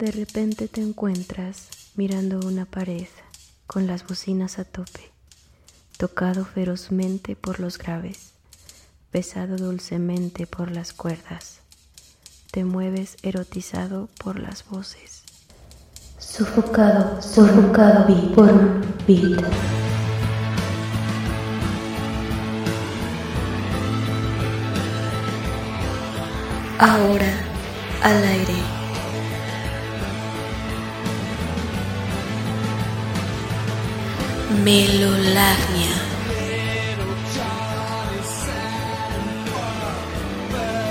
De repente te encuentras mirando una pared con las bocinas a tope, tocado ferozmente por los graves, besado dulcemente por las cuerdas. Te mueves erotizado por las voces. Sofocado, sofocado por un beat. Ahora al aire. Melolagnia.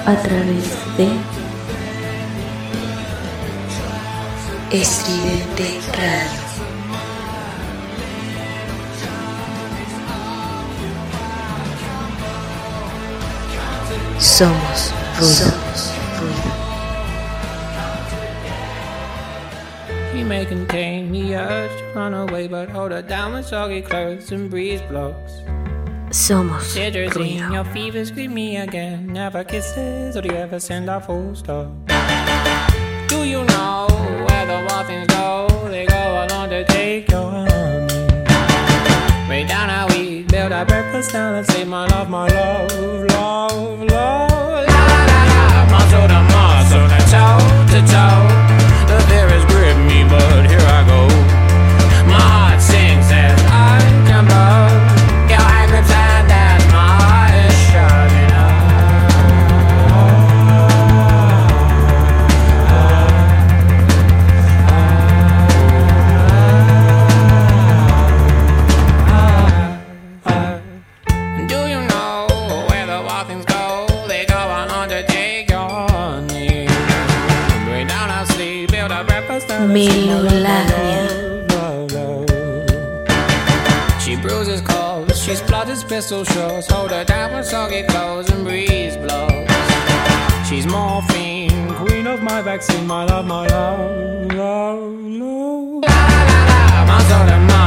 A través de Estridente Radio. Somos ruido. may contain the urge to run away, but hold her down with soggy clothes and breeze blocks. Somos Citrusine, your fevers greet me again. Never kisses, or do you ever send a full stop? Do you know where the wild things go? They go along to take your honey. Way down how we build our breakfast down and say, My love, my love, love, love. La la la la, muscle to muscle, to toe. Pistol shots. Hold her down when soggy clothes and breeze blows. She's morphine, queen of my vaccine, my love, my love, love, love. La la la, and muscle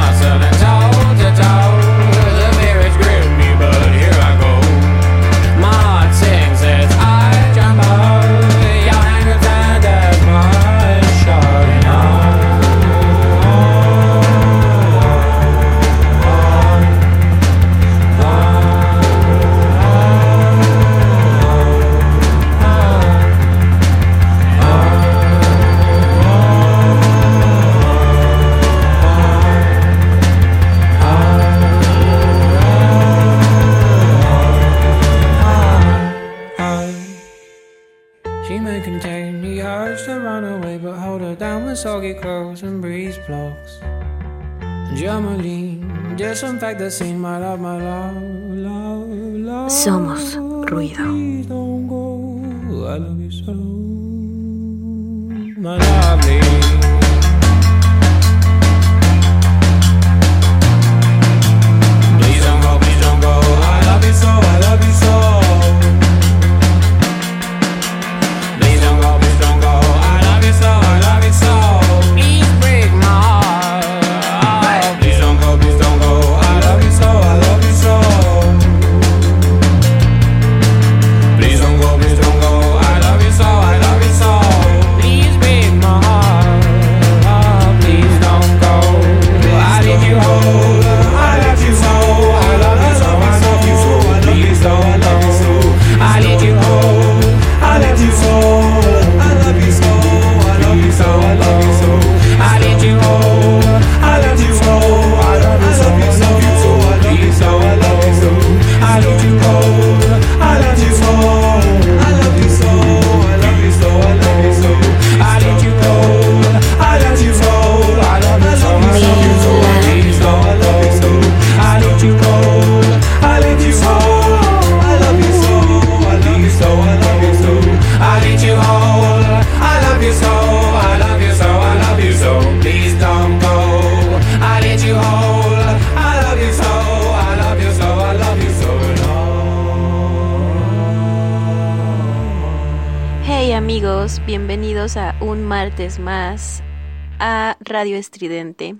Estridente.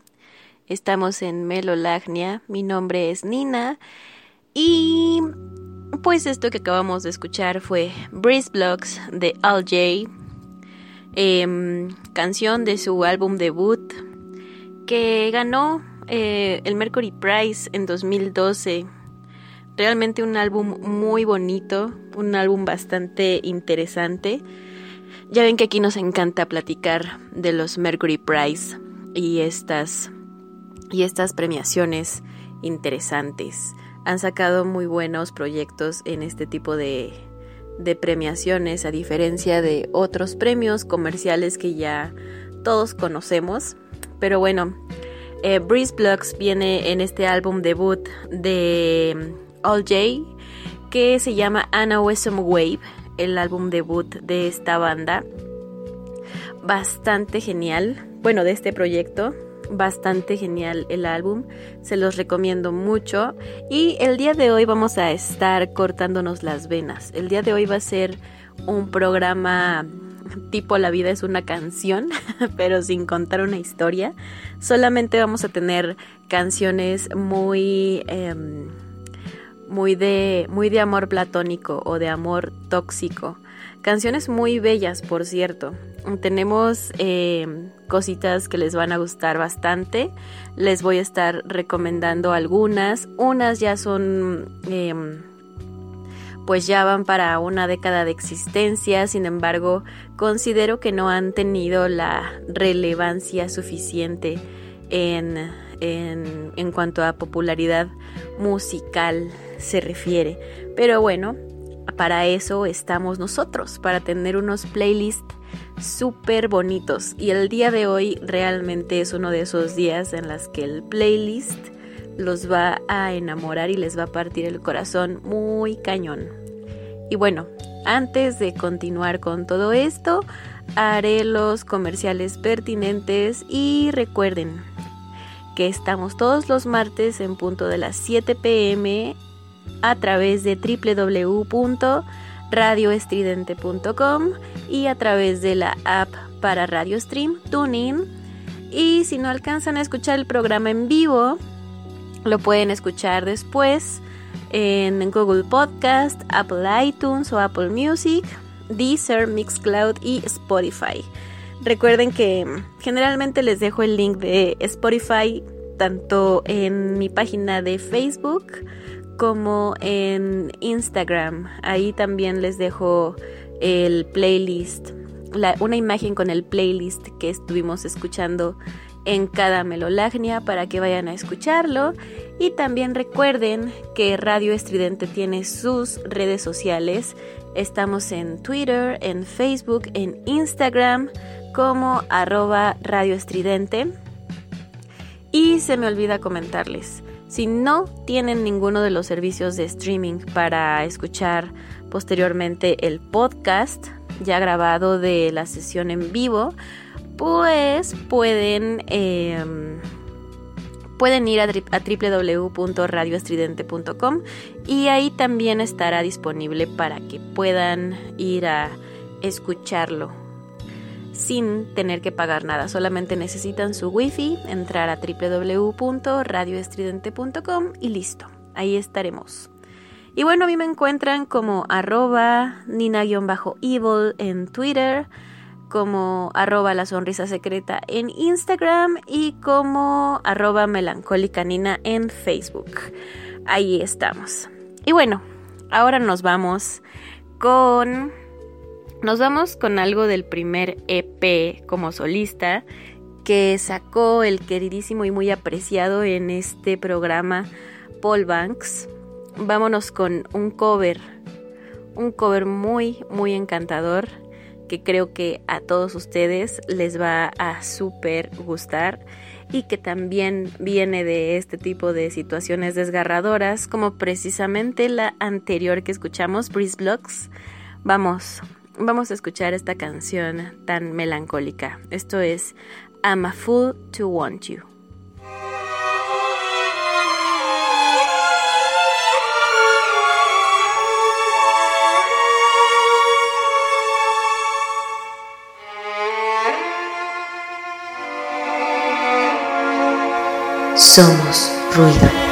Estamos en Melolagnia, mi nombre es Nina y pues esto que acabamos de escuchar fue Breeze Blocks de Al J. em, canción de su álbum debut que ganó eh, el Mercury Prize en 2012. Realmente un álbum muy bonito, un álbum bastante interesante. Ya ven que aquí nos encanta platicar de los Mercury Prize y estas y estas premiaciones interesantes. Han sacado muy buenos proyectos en este tipo de, de premiaciones, a diferencia de otros premios comerciales que ya todos conocemos. Pero bueno, eh, Breeze Blocks viene en este álbum debut de mm, All J, que se llama Anna Wessom Wave, el álbum debut de esta banda. Bastante genial, bueno, de este proyecto. Bastante genial el álbum, se los recomiendo mucho. Y el día de hoy vamos a estar cortándonos las venas. El día de hoy va a ser un programa tipo La vida es una canción, pero sin contar una historia. Solamente vamos a tener canciones muy... Em, muy de, muy de amor platónico o de amor tóxico. Canciones muy bellas, por cierto. Tenemos em, cositas que les van a gustar bastante. Les voy a estar recomendando algunas. Unas ya son em, pues ya van para una década de existencia, sin embargo, considero que no han tenido la relevancia suficiente en, en, en cuanto a popularidad musical se refiere. Pero bueno, para eso estamos nosotros, para tener unos playlists súper bonitos. Y el día de hoy realmente es uno de esos días en las que el playlist los va a enamorar y les va a partir el corazón muy cañón. Y bueno, antes de continuar con todo esto, haré los comerciales pertinentes y recuerden que estamos todos los martes en punto de las 7 pm a través de www.radioestridente.com y a través de la app para Radio Stream TuneIn. Y si no alcanzan a escuchar el programa en vivo, lo pueden escuchar después en Google Podcast, Apple iTunes o Apple Music, Deezer, Mixcloud y Spotify. Recuerden que generalmente les dejo el link de Spotify tanto en mi página de Facebook como en Instagram. Ahí también les dejo el playlist, una imagen con el playlist que estuvimos escuchando en cada melolagnia para que vayan a escucharlo. Y también recuerden que Radio Estridente tiene sus redes sociales. Estamos en Twitter, en Facebook, en Instagram como arroba Radio Estridente. Y se me olvida comentarles, si no tienen ninguno de los servicios de streaming para escuchar posteriormente el podcast ya grabado de la sesión en vivo, pues pueden, em, pueden ir a, a y ahí también estará disponible para que puedan ir a escucharlo sin tener que pagar nada. Solamente necesitan su wifi, entrar a www.radioestridente.com y listo. Ahí estaremos. Y bueno, a mí me encuentran como arroba nina-evil en Twitter como arroba la sonrisa secreta en Instagram y como arroba melancólica nina en Facebook. Ahí estamos. Y bueno, ahora nos vamos con... Nos vamos con algo del primer EP como solista que sacó el queridísimo y muy apreciado en este programa Paul Banks. Vámonos con un cover, un cover muy, muy encantador que creo que a todos ustedes les va a súper gustar y que también viene de este tipo de situaciones desgarradoras como precisamente la anterior que escuchamos, Breeze Blocks. Vamos, vamos a escuchar esta canción tan melancólica. Esto es I'm a Fool to Want You. Somos ruido.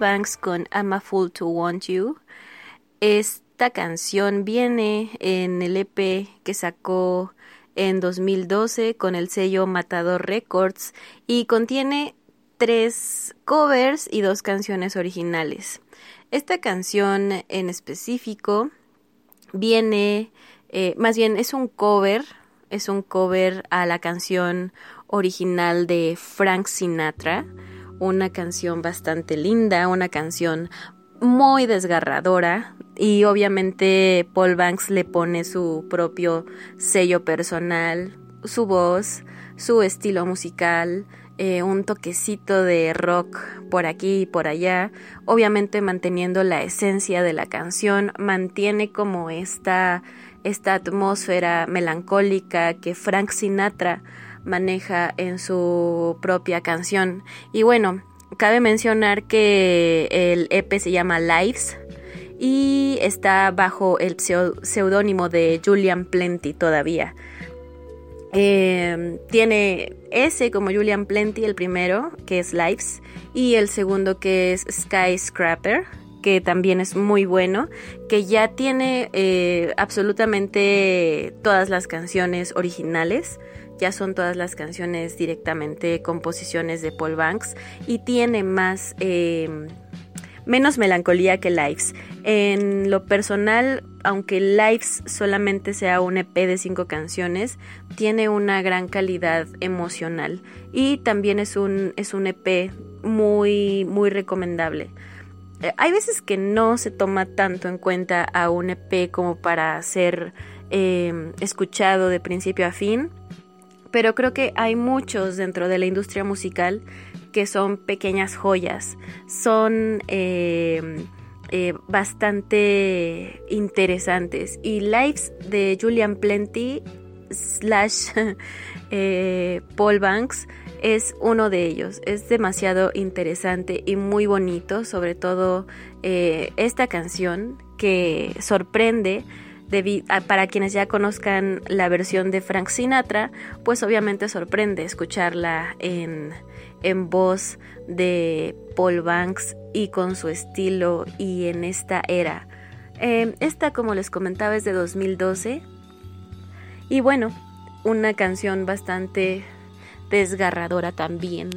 A Paul Banks con I'm a Fool to Want You. Esta canción viene en el EP que sacó en 2012 con el sello Matador Records y contiene tres covers y dos canciones originales. Esta canción en específico viene, eh, más bien es un cover, es un cover a la canción original de Frank Sinatra, una canción bastante linda, una canción muy desgarradora y obviamente Paul Banks le pone su propio sello personal, su voz, su estilo musical, eh, un toquecito de rock por aquí y por allá, obviamente manteniendo la esencia de la canción, mantiene como esta, esta atmósfera melancólica que Frank Sinatra maneja en su propia canción. Y bueno, cabe mencionar que el EP se llama Lives y está bajo el seudónimo de Julian Plenty todavía. Eh, tiene ese como Julian Plenty, el primero, que es Lives, y el segundo que es Skyscraper, que también es muy bueno, que ya tiene eh, absolutamente todas las canciones originales, ya son todas las canciones directamente composiciones de Paul Banks y tiene más... Eh, menos melancolía que Lives. En lo personal, aunque Lives solamente sea un EP de cinco canciones, tiene una gran calidad emocional y también es un, es un EP muy, muy recomendable. Eh, hay veces que no se toma tanto en cuenta a un EP como para ser eh, escuchado de principio a fin, pero creo que hay muchos dentro de la industria musical que son pequeñas joyas, son eh, eh, bastante interesantes. Y Lives de Julian Plenty slash eh, Paul Banks es uno de ellos. Es demasiado interesante y muy bonito, sobre todo esta canción que sorprende. Para quienes ya conozcan la versión de Frank Sinatra, pues obviamente sorprende escucharla en, en voz de Paul Banks y con su estilo y en esta era. Em, esta, como les comentaba, es de 2012 y bueno, una canción bastante desgarradora también,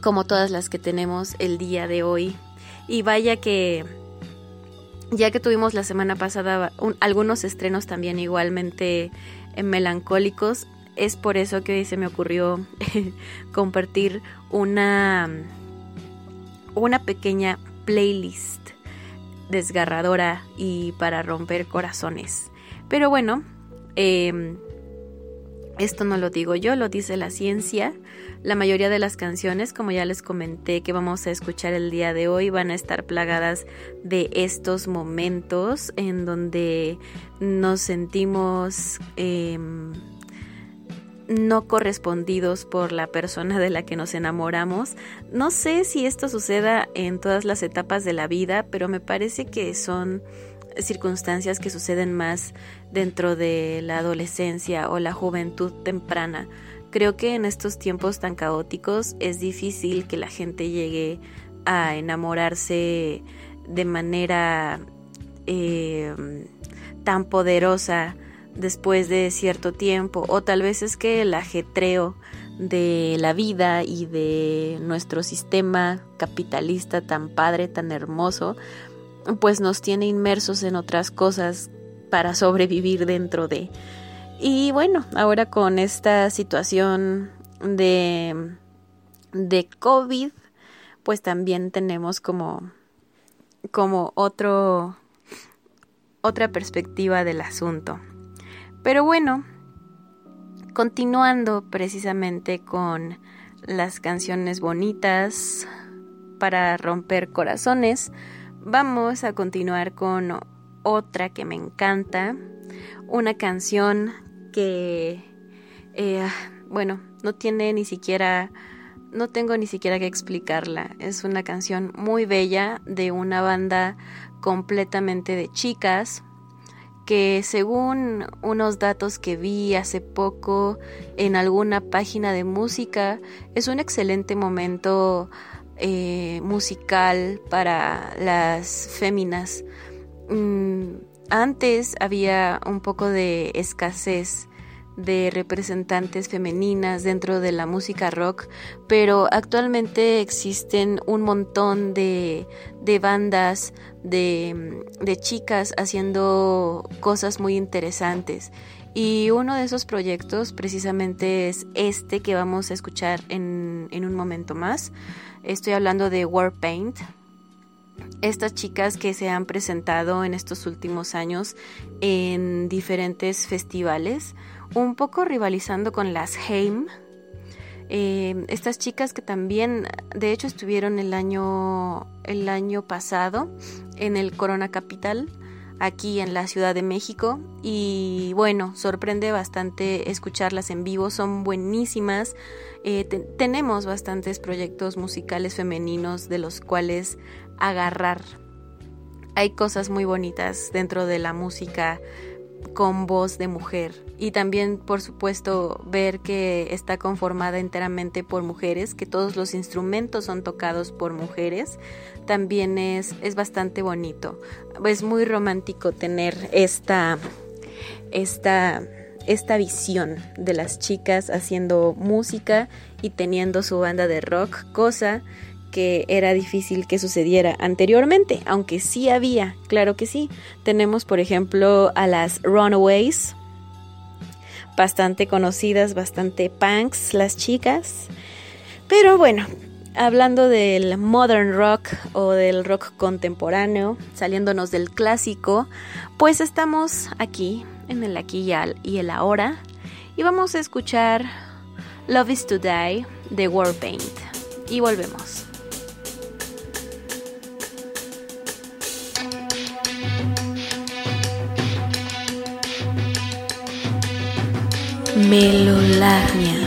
como todas las que tenemos el día de hoy. Y vaya que, ya que tuvimos la semana pasada algunos estrenos también igualmente eh, melancólicos, es por eso que hoy se me ocurrió compartir una, una pequeña playlist desgarradora y para romper corazones. Pero bueno, em, esto no lo digo yo, lo dice la ciencia. La mayoría de las canciones, como ya les comenté que vamos a escuchar el día de hoy, van a estar plagadas de estos momentos en donde nos sentimos... Em, no correspondidos por la persona de la que nos enamoramos. No sé si esto suceda en todas las etapas de la vida, pero me parece que son circunstancias que suceden más dentro de la adolescencia o la juventud temprana. Creo que en estos tiempos tan caóticos es difícil que la gente llegue a enamorarse de manera eh, tan poderosa después de cierto tiempo o tal vez es que el ajetreo de la vida y de nuestro sistema capitalista tan padre, tan hermoso, pues nos tiene inmersos en otras cosas para sobrevivir dentro de. Y bueno, ahora con esta situación de, de COVID, pues también tenemos como, como otro, otra perspectiva del asunto. Pero bueno, continuando precisamente con las canciones bonitas para romper corazones, vamos a continuar con otra que me encanta, una canción que, eh, bueno, no tiene ni siquiera, no tengo ni siquiera que explicarla, es una canción muy bella de una banda completamente de chicas, que según unos datos que vi hace poco en alguna página de música, es un excelente momento eh, musical para las féminas. Mm, antes había un poco de escasez de representantes femeninas dentro de la música rock, pero actualmente existen un montón de, de bandas de, de, chicas haciendo cosas muy interesantes. Y uno de esos proyectos precisamente es este que vamos a escuchar en, en un momento más. Estoy hablando de Warpaint, estas chicas que se han presentado en estos últimos años en diferentes festivales un poco rivalizando con las Heim. Eh, estas chicas que también, de hecho, estuvieron el año, el año pasado en el Corona Capital, aquí en la Ciudad de México. Y bueno, sorprende bastante escucharlas en vivo, son buenísimas. Eh, tenemos bastantes proyectos musicales femeninos de los cuales agarrar. Hay cosas muy bonitas dentro de la música con voz de mujer. Y también, por supuesto, ver que está conformada enteramente por mujeres, que todos los instrumentos son tocados por mujeres, también es, es bastante bonito. Es muy romántico tener esta, esta, esta visión de las chicas haciendo música y teniendo su banda de rock, cosa que era difícil que sucediera anteriormente, aunque sí había, claro que sí. Tenemos, por ejemplo, a las Runaways, bastante conocidas, bastante punks las chicas. Pero bueno, hablando del modern rock o del rock contemporáneo, saliéndonos del clásico, pues estamos aquí, en el aquí y el ahora, y vamos a escuchar Love is to Die de Warpaint. Y volvemos. melularnya.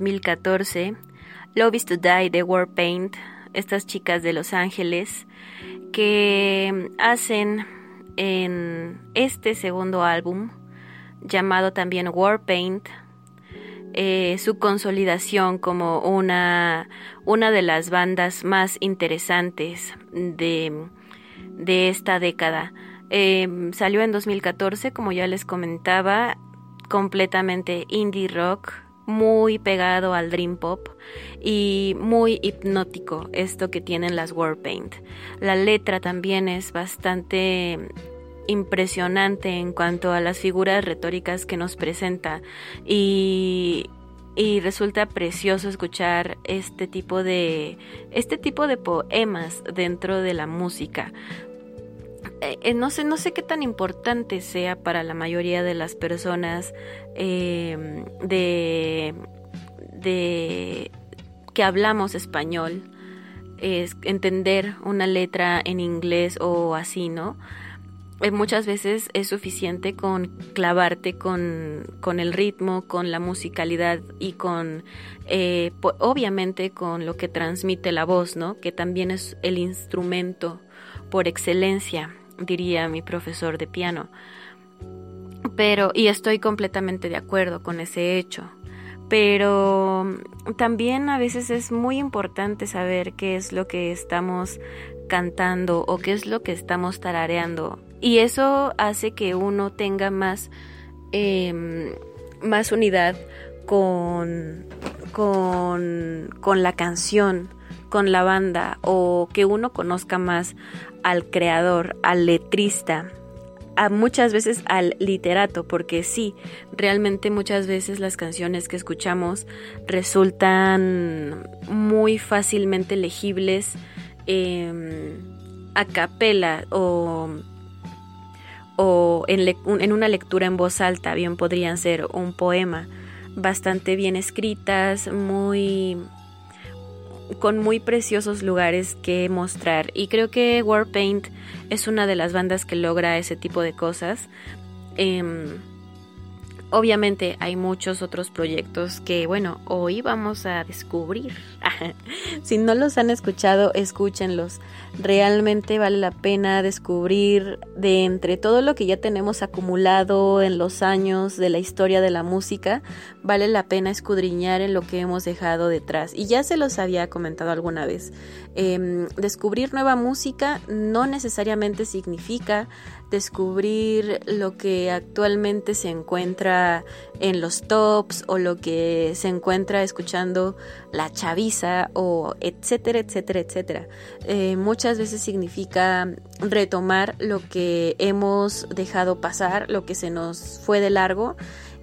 2014, Love is to Die de Warpaint, estas chicas de Los Ángeles que hacen en este segundo álbum llamado también Warpaint eh, su consolidación como una, una de las bandas más interesantes de, de esta década. Eh, salió en 2014, como ya les comentaba, completamente indie rock, muy pegado al dream pop y muy hipnótico esto que tienen las Warpaint. La letra también es bastante impresionante en cuanto a las figuras retóricas que nos presenta y, y resulta precioso escuchar este tipo de este tipo de poemas dentro de la música eh, eh, no sé no sé qué tan importante sea para la mayoría de las personas eh, de de que hablamos español es entender una letra en inglés o así no eh, muchas veces es suficiente con clavarte con, con, el ritmo, con la musicalidad y con, eh, obviamente, con lo que transmite la voz, ¿no? Que también es el instrumento por excelencia, diría mi profesor de piano. Pero, y estoy completamente de acuerdo con ese hecho. Pero también a veces es muy importante saber qué es lo que estamos cantando o qué es lo que estamos tarareando y eso hace que uno tenga más, eh, más unidad con, con, con la canción, con la banda, o que uno conozca más al creador, al letrista, a muchas veces al literato, porque sí, realmente muchas veces las canciones que escuchamos resultan muy fácilmente legibles eh, a capela o o en, una lectura en voz alta, bien podrían ser un poema, bastante bien escritas, muy con muy preciosos lugares que mostrar y creo que Warpaint es una de las bandas que logra ese tipo de cosas. Eh, Obviamente hay muchos otros proyectos que, bueno, hoy vamos a descubrir. si no los han escuchado, escúchenlos. Realmente vale la pena descubrir de entre todo lo que ya tenemos acumulado en los años de la historia de la música, vale la pena escudriñar en lo que hemos dejado detrás. Y ya se los había comentado alguna vez. Eh, descubrir nueva música no necesariamente significa descubrir lo que actualmente se encuentra en los tops o lo que se encuentra escuchando la chaviza o etcétera, etcétera, etcétera. Eh, muchas veces significa retomar lo que hemos dejado pasar, lo que se nos fue de largo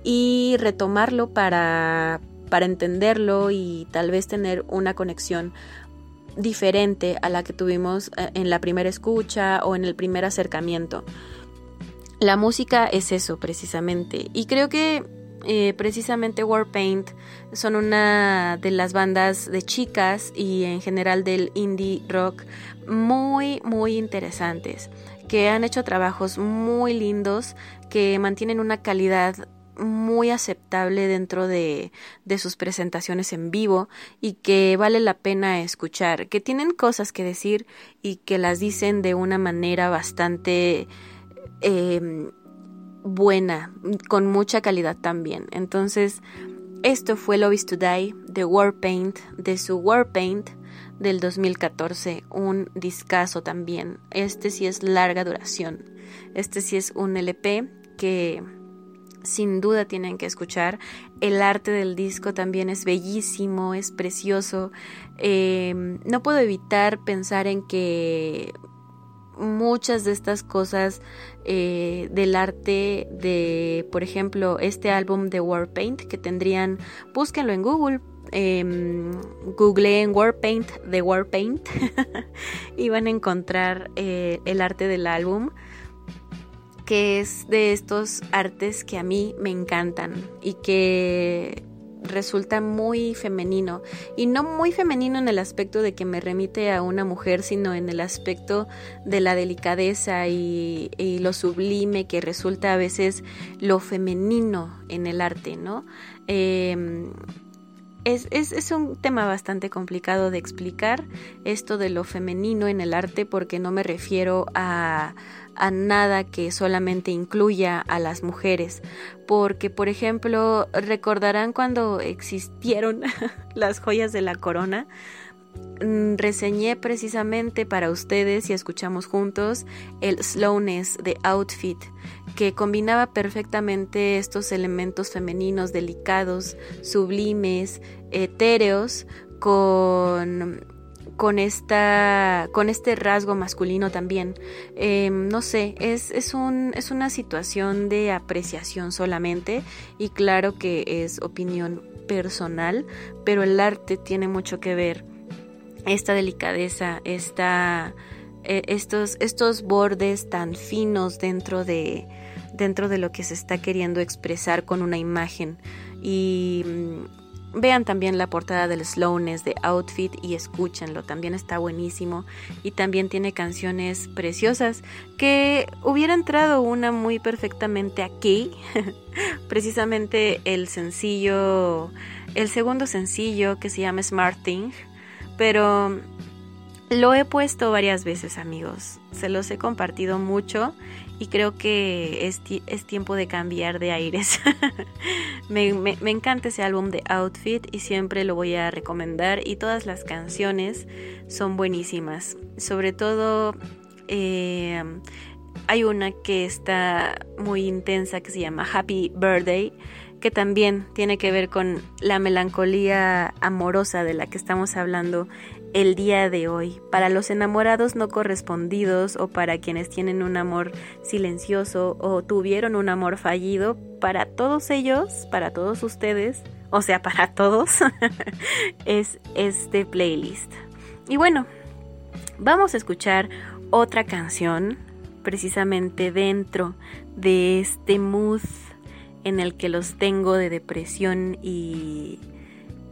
y retomarlo para, para entenderlo y tal vez tener una conexión diferente a la que tuvimos eh, en la primera escucha o en el primer acercamiento. La música es eso precisamente y creo que eh, precisamente Warpaint son una de las bandas de chicas y en general del indie rock muy muy interesantes que han hecho trabajos muy lindos que mantienen una calidad muy aceptable dentro de, de, sus presentaciones en vivo y que vale la pena escuchar, que tienen cosas que decir y que las dicen de una manera bastante eh, buena, con mucha calidad también. Entonces, esto fue Love is to Die de Warpaint, de su Warpaint del 2014, un discazo también. Este sí es larga duración. Este sí es un LP que sin duda tienen que escuchar. El arte del disco también es bellísimo, es precioso. Eh, no puedo evitar pensar en que muchas de estas cosas eh, del arte de, por ejemplo, este álbum de Warpaint que tendrían, búsquenlo en Google, eh, googleen Warpaint de Warpaint y van a encontrar eh, el arte del álbum que es de estos artes que a mí me encantan y que resulta muy femenino y no muy femenino en el aspecto de que me remite a una mujer, sino en el aspecto de la delicadeza y, lo sublime que resulta a veces lo femenino en el arte, ¿no? Eh, es, es, es, un tema bastante complicado de explicar esto de lo femenino en el arte porque no me refiero a, a nada que solamente incluya a las mujeres. Porque, por ejemplo, recordarán cuando existieron las joyas de la corona. Mm, reseñé precisamente para ustedes y escuchamos juntos el slowness de outfit que combinaba perfectamente estos elementos femeninos delicados, sublimes, etéreos con con esta con este rasgo masculino también. Eh, no sé es, es, un, es una situación de apreciación solamente y claro que es opinión personal pero el arte tiene mucho que ver esta delicadeza esta eh, estos estos bordes tan finos dentro de dentro de lo que se está queriendo expresar con una imagen. Y Vean también la portada del Slowness de Outfit y escúchenlo, también está buenísimo. Y también tiene canciones preciosas que hubiera entrado una muy perfectamente aquí, precisamente el sencillo, el segundo sencillo que se llama Smart Thing, pero lo he puesto varias veces amigos, se los he compartido mucho y creo que es, es tiempo de cambiar de aires. me, me, encanta ese álbum de Outfit y siempre lo voy a recomendar y todas las canciones son buenísimas. Sobre todo eh, hay una que está muy intensa que se llama Happy Birthday que también tiene que ver con la melancolía amorosa de la que estamos hablando el día de hoy, para los enamorados no correspondidos o para quienes tienen un amor silencioso o tuvieron un amor fallido, para todos ellos, para todos ustedes, o sea, para todos, es este playlist. Y bueno, vamos a escuchar otra canción precisamente dentro de este mood en el que los tengo de depresión y,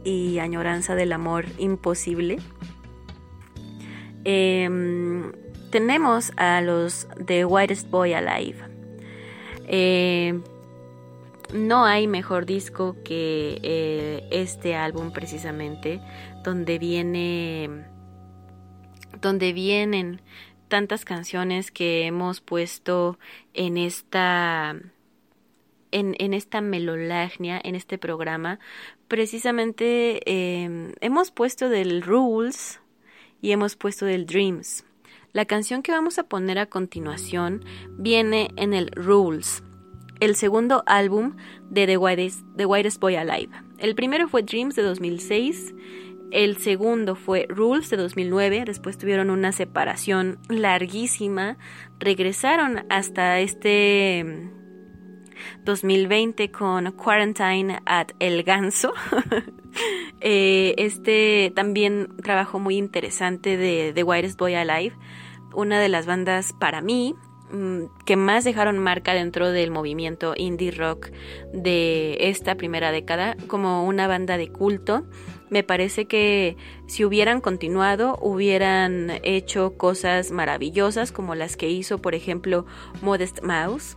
y añoranza del amor imposible. Eh, tenemos a los The Whitest Boy Alive. Eh, no hay mejor disco que eh, este álbum precisamente, donde viene, donde vienen tantas canciones que hemos puesto en esta en, en esta melolagnia, en este programa, precisamente eh, hemos puesto del Rules, y hemos puesto del Dreams. La canción que vamos a poner a continuación viene en el Rules, el segundo álbum de The Whitest, Boy Alive. El primero fue Dreams de 2006, el segundo fue Rules de 2009, después tuvieron una separación larguísima, regresaron hasta este 2020 con Quarantine at El Ganso. eh, este también trabajo muy interesante de The Whitest Boy Alive, una de las bandas para mí mm, que más dejaron marca dentro del movimiento indie rock de esta primera década como una banda de culto. Me parece que si hubieran continuado hubieran hecho cosas maravillosas como las que hizo por ejemplo Modest Mouse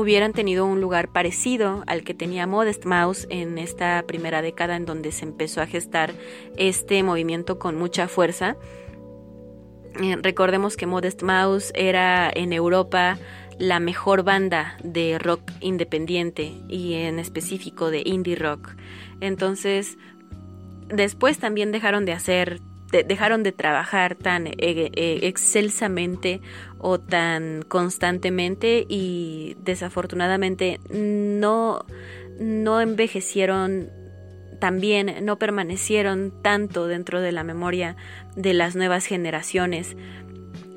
hubieran tenido un lugar parecido al que tenía Modest Mouse en esta primera década en donde se empezó a gestar este movimiento con mucha fuerza. Eh, recordemos que Modest Mouse era en Europa la mejor banda de rock independiente y en específico de indie rock. Entonces, después también dejaron de hacer de, dejaron de trabajar tan eh, eh, excelsamente o tan constantemente y desafortunadamente no, no envejecieron también no permanecieron tanto dentro de la memoria de las nuevas generaciones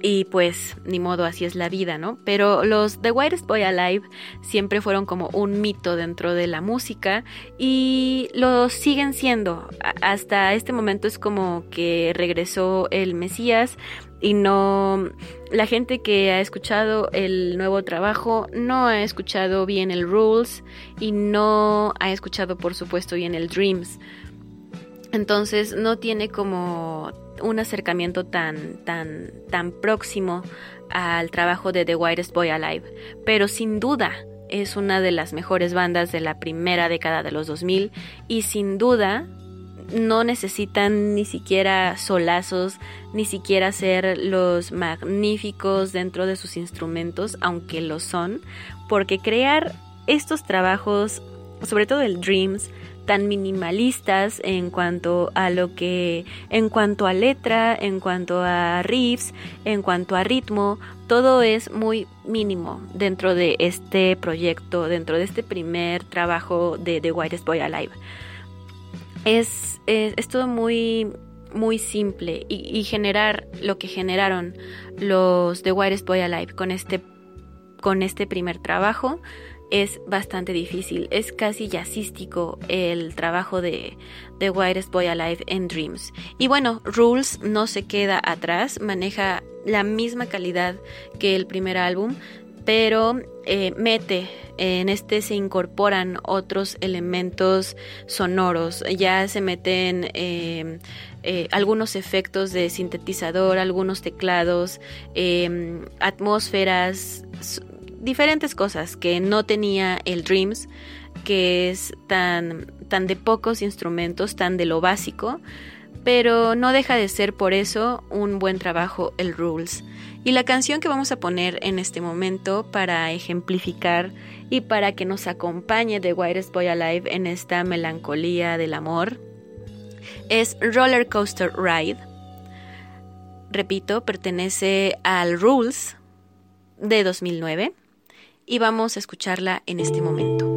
y pues ni modo, así es la vida, ¿no? Pero los The Whitest Boy Alive siempre fueron como un mito dentro de la música y lo siguen siendo. Hasta este momento es como que regresó el Mesías y no la gente que ha escuchado el nuevo trabajo no ha escuchado bien el Rules y no ha escuchado por supuesto bien el Dreams. Entonces no tiene como un acercamiento tan tan tan próximo al trabajo de The Whitest Boy Alive, pero sin duda es una de las mejores bandas de la primera década de los 2000 y sin duda no necesitan ni siquiera solazos, ni siquiera ser los magníficos dentro de sus instrumentos, aunque lo son, porque crear estos trabajos, sobre todo el Dreams, tan minimalistas en cuanto a lo que, en cuanto a letra, en cuanto a riffs, en cuanto a ritmo, todo es muy mínimo dentro de este proyecto, dentro de este primer trabajo de The Whitest Boy Alive. Es, es, todo muy muy simple y, y, generar lo que generaron los The Whitest Boy Alive con este con este primer trabajo es bastante difícil. Es casi jazzístico el trabajo de The Whitest Boy Alive en Dreams. Y bueno, Rules no se queda atrás, maneja la misma calidad que el primer álbum, pero eh, mete en este se incorporan otros elementos sonoros, ya se meten eh, eh, algunos efectos de sintetizador, algunos teclados, eh, atmósferas, diferentes cosas que no tenía el Dreams, que es tan, tan de pocos instrumentos, tan de lo básico, pero no deja de ser por eso un buen trabajo el Rules. Y la canción que vamos a poner en este momento para ejemplificar y para que nos acompañe The Whitest Boy Alive en esta melancolía del amor es Roller Coaster Ride. Repito, pertenece al Rules de 2009 y vamos a escucharla en este momento.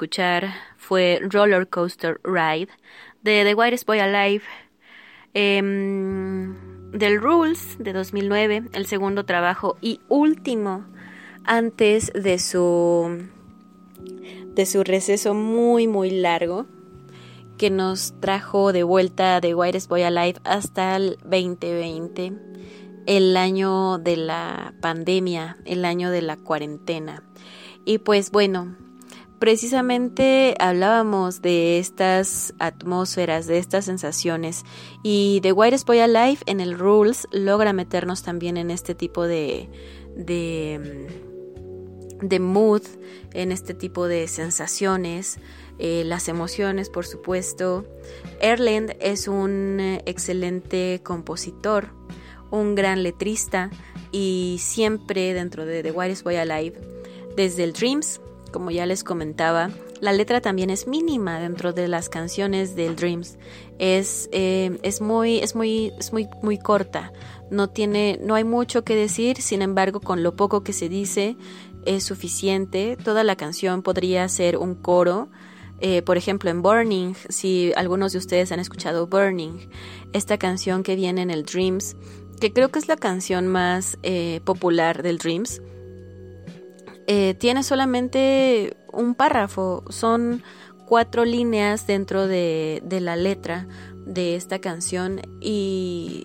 Escuchar fue Roller Coaster Ride de The Whitest Boy Alive, em, del Rules de 2009, el segundo trabajo y último antes de su de su receso muy muy largo que nos trajo de vuelta de Whitest Boy Alive hasta el 2020, el año de la pandemia, el año de la cuarentena. Y pues bueno, precisamente hablábamos de estas atmósferas, de estas sensaciones y The Whitest Boy Alive en el Rules logra meternos también en este tipo de de, de mood, en este tipo de sensaciones, eh, las emociones por supuesto. Erland es un eh, excelente compositor, un gran letrista y siempre dentro de The Whitest Boy Alive, desde el Dreams, como ya les comentaba, la letra también es mínima dentro de las canciones del Dreams. Es, eh, es muy, es muy, es muy, muy corta. No tiene, no hay mucho que decir. Sin embargo, con lo poco que se dice es suficiente. Toda la canción podría ser un coro. Eh, por ejemplo, en Burning, si algunos de ustedes han escuchado Burning, esta canción que viene en el Dreams, que creo que es la canción más eh, popular del Dreams, eh, tiene solamente un párrafo, son cuatro líneas dentro de, de la letra de esta canción y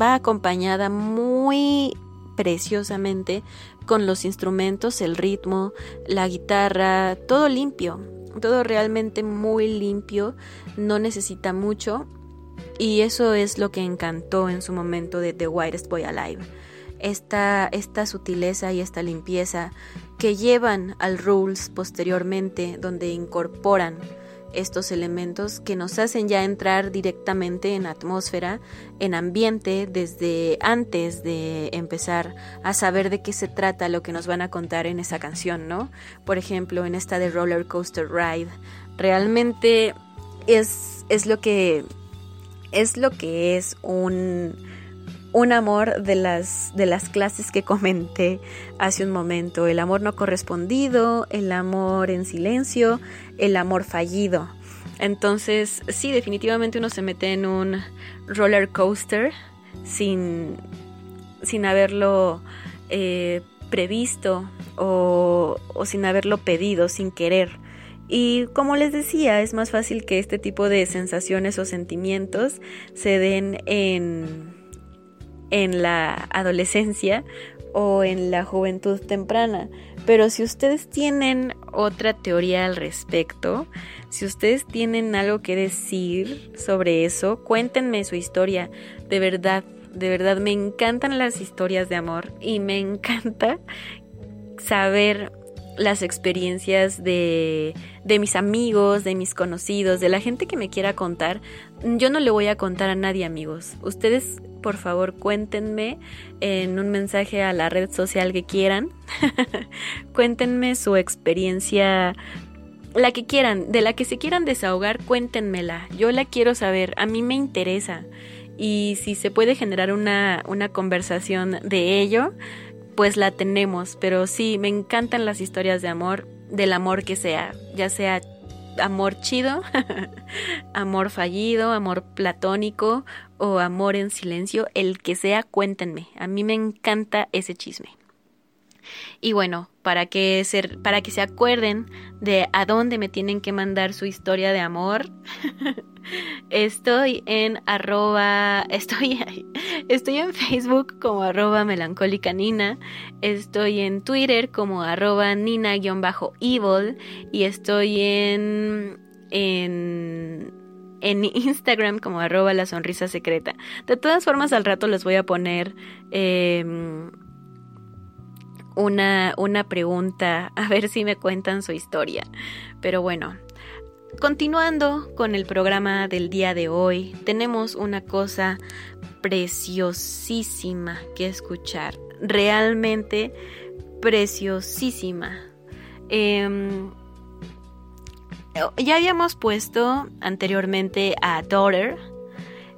va acompañada muy preciosamente con los instrumentos, el ritmo, la guitarra, todo limpio, todo realmente muy limpio, no necesita mucho y eso es lo que encantó en su momento de The Whitest Boy Alive. Esta, esta sutileza y esta limpieza que llevan al Rules posteriormente, donde incorporan estos elementos que nos hacen ya entrar directamente en atmósfera, en ambiente, desde antes de empezar a saber de qué se trata lo que nos van a contar en esa canción, ¿no? Por ejemplo, en esta de Roller Coaster Ride, realmente es, es lo que es lo que es un un amor de las, de las clases que comenté hace un momento, el amor no correspondido, el amor en silencio, el amor fallido. Entonces, sí, definitivamente uno se mete en un roller coaster sin, sin haberlo eh, previsto o, o sin haberlo pedido, sin querer. Y como les decía, es más fácil que este tipo de sensaciones o sentimientos se den en en la adolescencia o en la juventud temprana. Pero si ustedes tienen otra teoría al respecto, si ustedes tienen algo que decir sobre eso, cuéntenme su historia. De verdad, de verdad, me encantan las historias de amor y me encanta saber las experiencias de, de mis amigos, de mis conocidos, de la gente que me quiera contar. Yo no le voy a contar a nadie, amigos. Ustedes, por favor, cuéntenme en un mensaje a la red social que quieran. cuéntenme su experiencia la que quieran, de la que se quieran desahogar, cuéntenmela. Yo la quiero saber, a mí me interesa. Y si se puede generar una, una conversación de ello, pues la tenemos, pero sí, me encantan las historias de amor, del amor que sea, ya sea amor chido, amor fallido, amor platónico o amor en silencio, el que sea, cuéntenme. A mí me encanta ese chisme. Y bueno, para que, se, para que se acuerden de a dónde me tienen que mandar su historia de amor, estoy en arroba, estoy, estoy en Facebook como arroba melancólica nina, estoy en Twitter como arroba nina-evil y estoy en, en en Instagram como arroba la sonrisa secreta. De todas formas, al rato les voy a poner eh, una, una pregunta, a ver si me cuentan su historia. Pero bueno, continuando con el programa del día de hoy, tenemos una cosa preciosísima que escuchar, realmente preciosísima. Eh, ya habíamos puesto anteriormente a Daughter,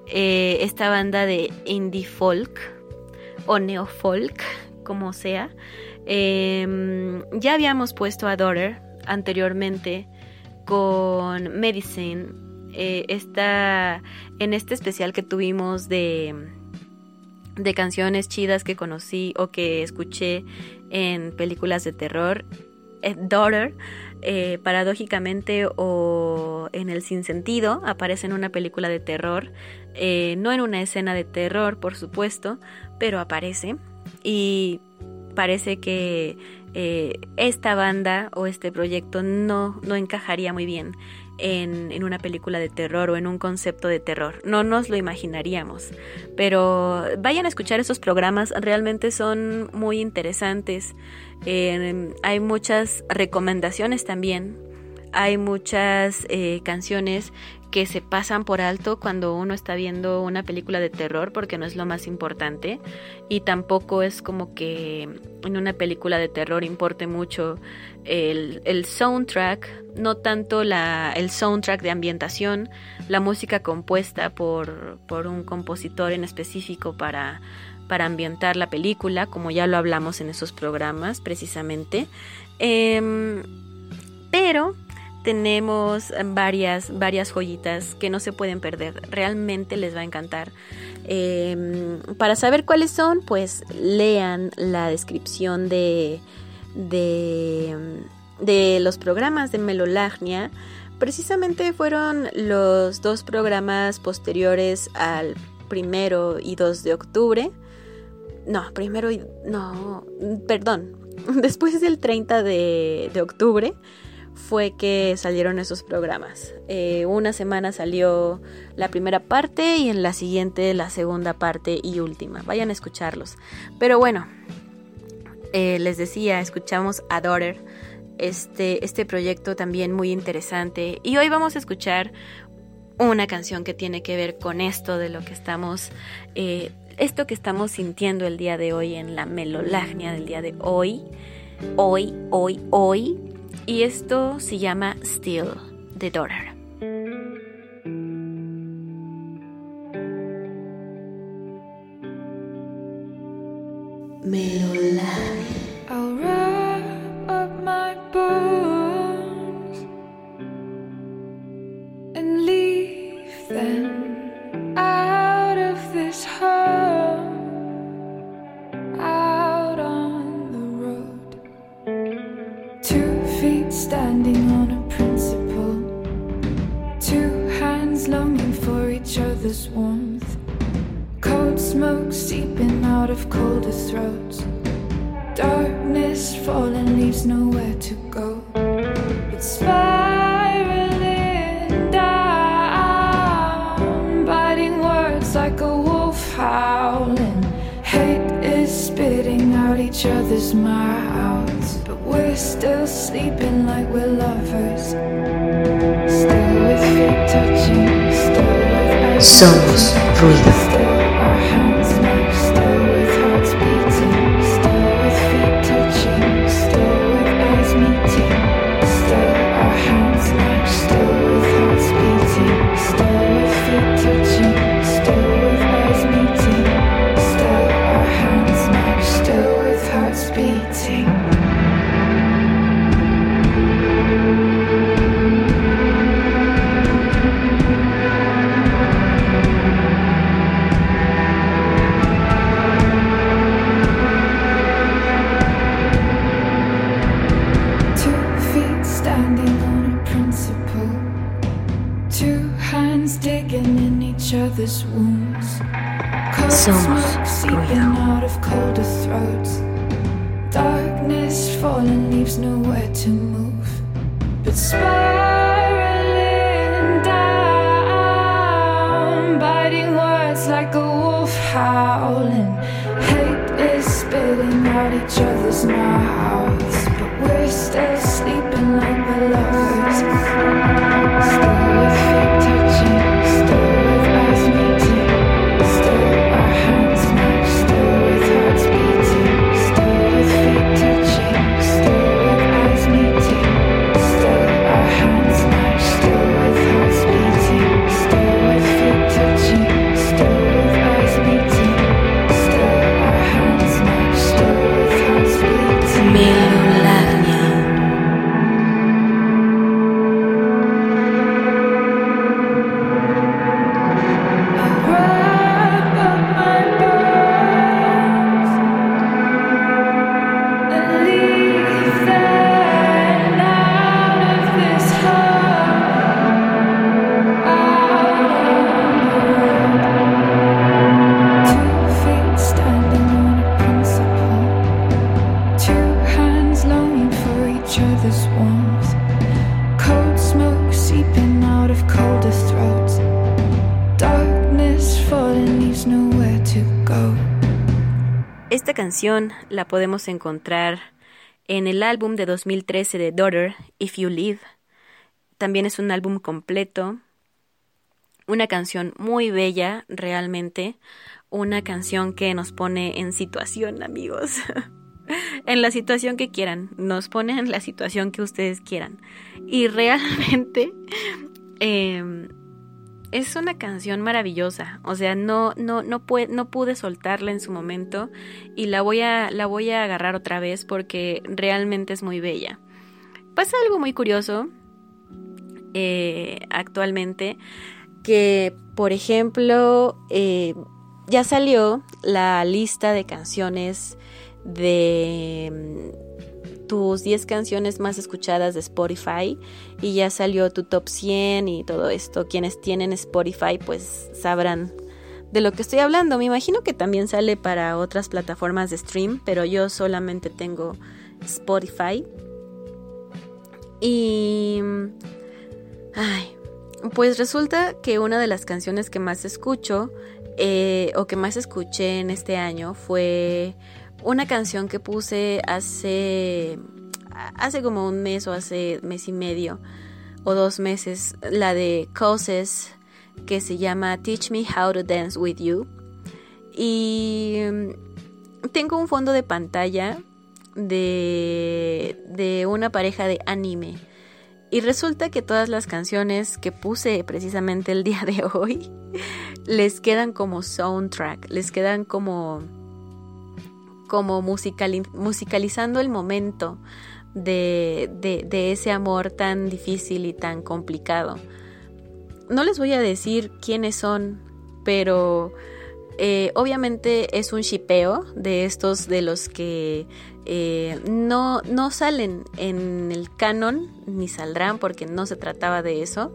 eh, esta banda de indie folk o neofolk, como sea, eh, ya habíamos puesto a Daughter anteriormente con Medicine. Eh, esta, en este especial que tuvimos de, de canciones chidas que conocí o que escuché en películas de terror. eh, Daughter, eh, paradójicamente o en el sinsentido, aparece en una película de terror, eh, no en una escena de terror, por supuesto, pero aparece y parece que eh, esta banda o este proyecto no, no encajaría muy bien en, en, una película de terror o en un concepto de terror. No nos lo imaginaríamos. Pero vayan a escuchar esos programas, realmente son muy interesantes. Eh, hay muchas recomendaciones también. Hay muchas eh, canciones que se pasan por alto cuando uno está viendo una película de terror porque no es lo más importante y tampoco es como que en una película de terror importe mucho el, el soundtrack, no tanto la, el soundtrack de ambientación, la música compuesta por, por un compositor en específico para, para ambientar la película, como ya lo hablamos en esos programas precisamente. Eh, pero tenemos varias, varias joyitas que no se pueden perder. Realmente les va a encantar. Eh, para saber cuáles son, pues lean la descripción de, de, de los programas de Melolagnia. Precisamente fueron los dos programas posteriores al primero y 2 de octubre. No, primero y... No, perdón. Después del 30 de, de octubre fue que salieron esos programas. Eh, una semana salió la primera parte y en la siguiente la segunda parte y última. Vayan a escucharlos. Pero bueno, eh, les decía, escuchamos a Daughter, este, este proyecto también muy interesante. Y hoy vamos a escuchar una canción que tiene que ver con esto de lo que estamos... Eh, esto que estamos sintiendo el día de hoy en la melolagnia del día de hoy, hoy, hoy, hoy, y esto se llama Still my bones and leave them out of this home, standing on a principle, two hands longing for each other's warmth. Cold smoke seeping out of colder throats. Darkness falling leaves nowhere to go. It's spiraling each other's mouths, but we're still sleeping like we're lovers. Still with feet touching, still with Somos ruido. La podemos encontrar en el álbum de 2013 de Daughter, If You Live. También es un álbum completo. Una canción muy bella, realmente. Una canción que nos pone en situación, amigos. en la situación que quieran. Nos pone en la situación que ustedes quieran. Y realmente eh, es una canción maravillosa. O sea, no, no, no, pude, no pude soltarla en su momento. Y la voy, a, la voy a agarrar otra vez porque realmente es muy bella. Pasa algo muy curioso eh, actualmente. Que, por ejemplo, eh, ya salió la lista de canciones de tus 10 canciones más escuchadas de Spotify y ya salió tu top 100 y todo esto. Quienes tienen Spotify pues sabrán de lo que estoy hablando. Me imagino que también sale para otras plataformas de stream, pero yo solamente tengo Spotify. Y... Ay, pues resulta que una de las canciones que más escucho eh, o que más escuché en este año fue una canción que puse hace hace como un mes o hace mes y medio o dos meses, la de Causes que se llama Teach Me How to Dance with You. Y mm, tengo un fondo de pantalla de, de una pareja de anime. Y resulta que todas las canciones que puse precisamente el día de hoy les quedan como soundtrack, les quedan como como musicali musicalizando el momento de, de, ese amor tan difícil y tan complicado. No les voy a decir quiénes son, pero eh, obviamente es un shipeo de estos de los que eh, no, no salen en el canon ni saldrán porque no se trataba de eso.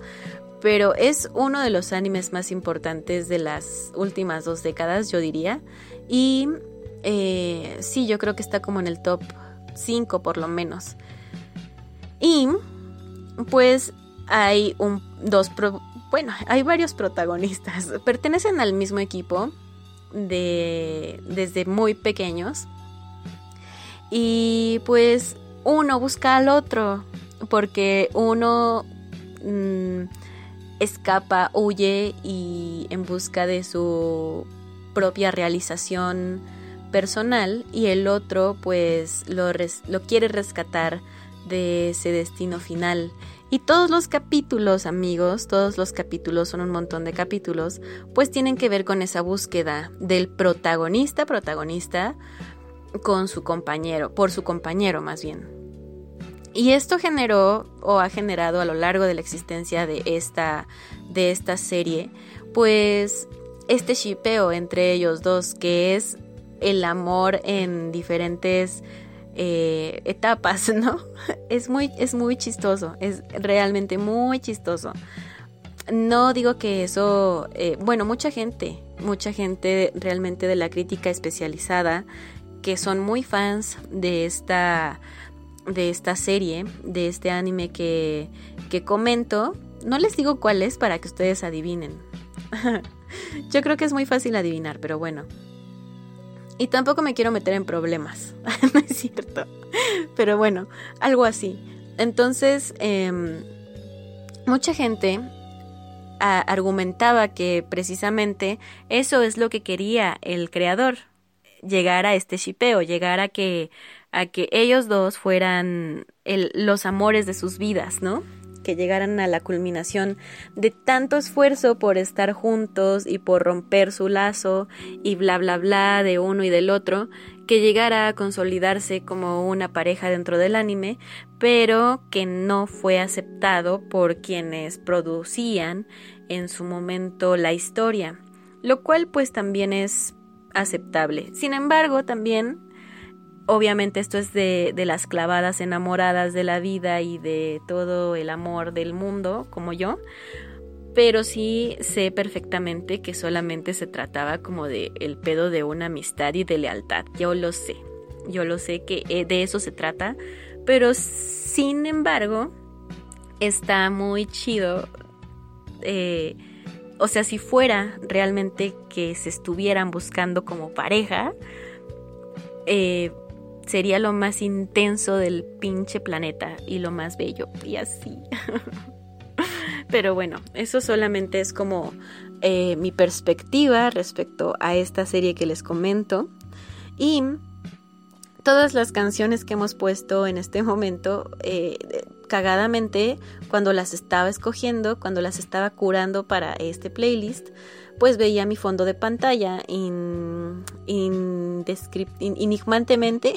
Pero es uno de los animes más importantes de las últimas dos décadas, yo diría. Y eh, sí, yo creo que está como en el top 5 por lo menos. Y pues hay un dos bueno, hay varios protagonistas. Pertenecen al mismo equipo de desde muy pequeños. Y pues uno busca al otro porque uno mmm, escapa, huye y en busca de su propia realización personal y el otro pues lo, lo quiere rescatar de ese destino final. Y todos los capítulos, amigos, todos los capítulos, son un montón de capítulos, pues tienen que ver con esa búsqueda del protagonista, protagonista, con su compañero, por su compañero más bien. Y esto generó o ha generado a lo largo de la existencia de esta, de esta serie, pues este shipeo entre ellos dos, que es el amor en diferentes eh, etapas, ¿no? Es muy, es muy chistoso, es realmente muy chistoso. No digo que eso, eh, bueno, mucha gente, mucha gente realmente de la crítica especializada que son muy fans de esta, de esta serie, de este anime que, que comento. No les digo cuál es para que ustedes adivinen. Yo creo que es muy fácil adivinar, pero bueno. Y tampoco me quiero meter en problemas, no es cierto. Pero bueno, algo así. Entonces, eh, mucha gente argumentaba que precisamente eso es lo que quería el creador, llegar a este shipeo, llegar a que, a que ellos dos fueran los amores de sus vidas, ¿no? Que llegaran a la culminación de tanto esfuerzo por estar juntos y por romper su lazo y bla bla bla de uno y del otro, que llegara a consolidarse como una pareja dentro del anime, pero que no fue aceptado por quienes producían en su momento la historia, lo cual pues también es aceptable. Sin embargo, también Obviamente esto es de, de, las clavadas enamoradas de la vida y de todo el amor del mundo, como yo, pero sí sé perfectamente que solamente se trataba como de el pedo de una amistad y de lealtad. Yo lo sé, yo lo sé que eh, de eso se trata, pero sin embargo está muy chido. Eh, o sea, si fuera realmente que se estuvieran buscando como pareja, eh, sería lo más intenso del pinche planeta y lo más bello y así. Pero bueno, eso solamente es como eh, mi perspectiva respecto a esta serie que les comento. Y todas las canciones que hemos puesto en este momento, eh, cagadamente, cuando las estaba escogiendo, cuando las estaba curando para este playlist, pues veía mi fondo de pantalla enigmantemente,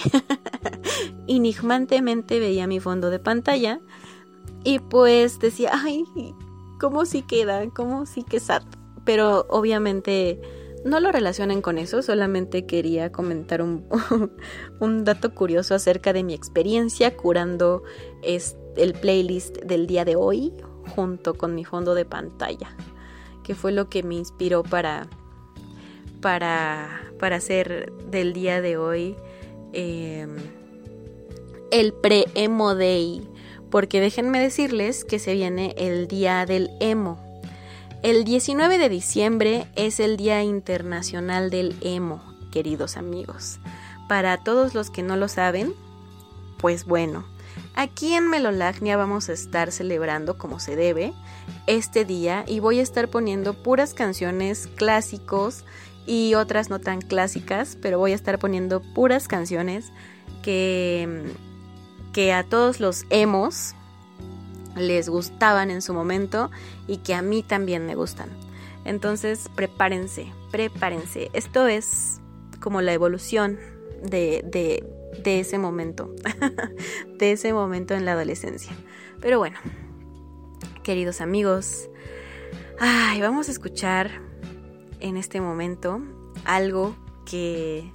enigmantemente veía mi fondo de pantalla y pues decía, ay, ¿cómo sí queda? ¿Cómo sí que sad? Pero obviamente no lo relacionen con eso, solamente quería comentar un, dato curioso acerca de mi experiencia curando el playlist del día de hoy junto con mi fondo de pantalla, que fue lo que me inspiró para, para, para hacer del día de hoy eh, el pre-emo day, porque déjenme decirles que se viene el día del emo. El 19 de diciembre es el Día Internacional del Emo, queridos amigos. Para todos los que no lo saben, pues bueno, aquí en Melolagnia vamos a estar celebrando como se debe este día y voy a estar poniendo puras canciones clásicos y otras no tan clásicas, pero voy a estar poniendo puras canciones que, que a todos los emos les gustaban en su momento y que a mí también me gustan. Entonces, prepárense, prepárense. Esto es como la evolución de, de, de ese momento, de ese momento en la adolescencia. Pero bueno, queridos amigos, vamos a escuchar en este momento algo que,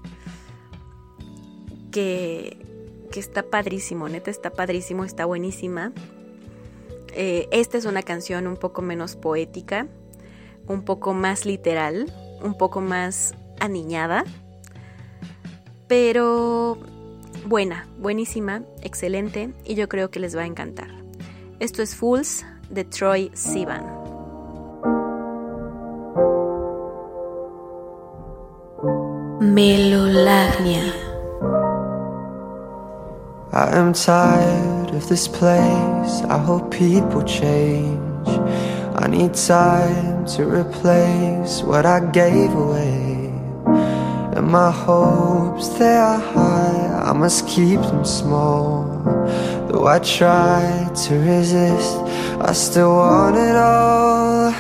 que, que está padrísimo, neta está padrísimo, está buenísima. Eh, esta es una canción un poco menos poética, un poco más literal, un poco más aniñada, pero buena, buenísima, excelente y yo creo que les va a encantar. Esto es Fools de Troy Sivan. Melolagnia. I am tired of this place. I hope people change. I need time to replace what I gave away. My hopes, they are high. I must keep them small. Though I try to resist, I still want it all.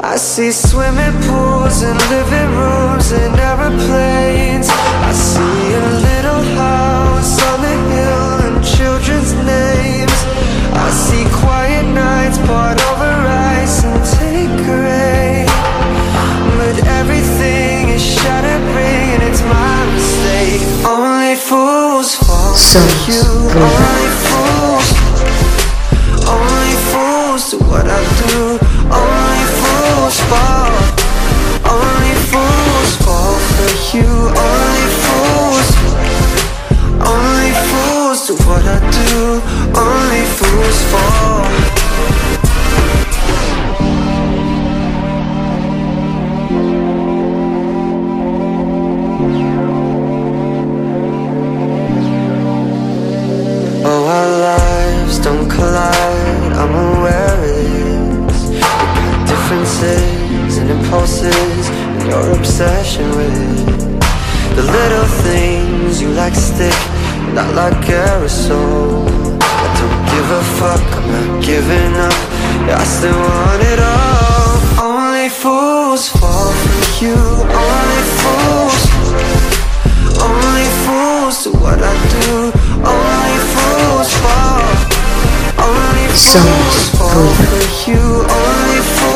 I see swimming pools and living rooms and aeroplanes. I see a little house on the hill and children's names. I see quiet nights poured over ice and Tanqueray. But everything is shattering fools fall for you. Only fools. Only fools do what I do. Only fools fall. Only fools fall for you. Only fools. Only fools do what I do. Only fools fall. Impulses, and your obsession with the little things you like stick, not like aerosol. I don't give a fuck. I'm not giving up. Yeah, I still want it all. Only fools fall for you. Only fools. Only fools do what I do. Only fools fall. Only fools fall for you. Only fools.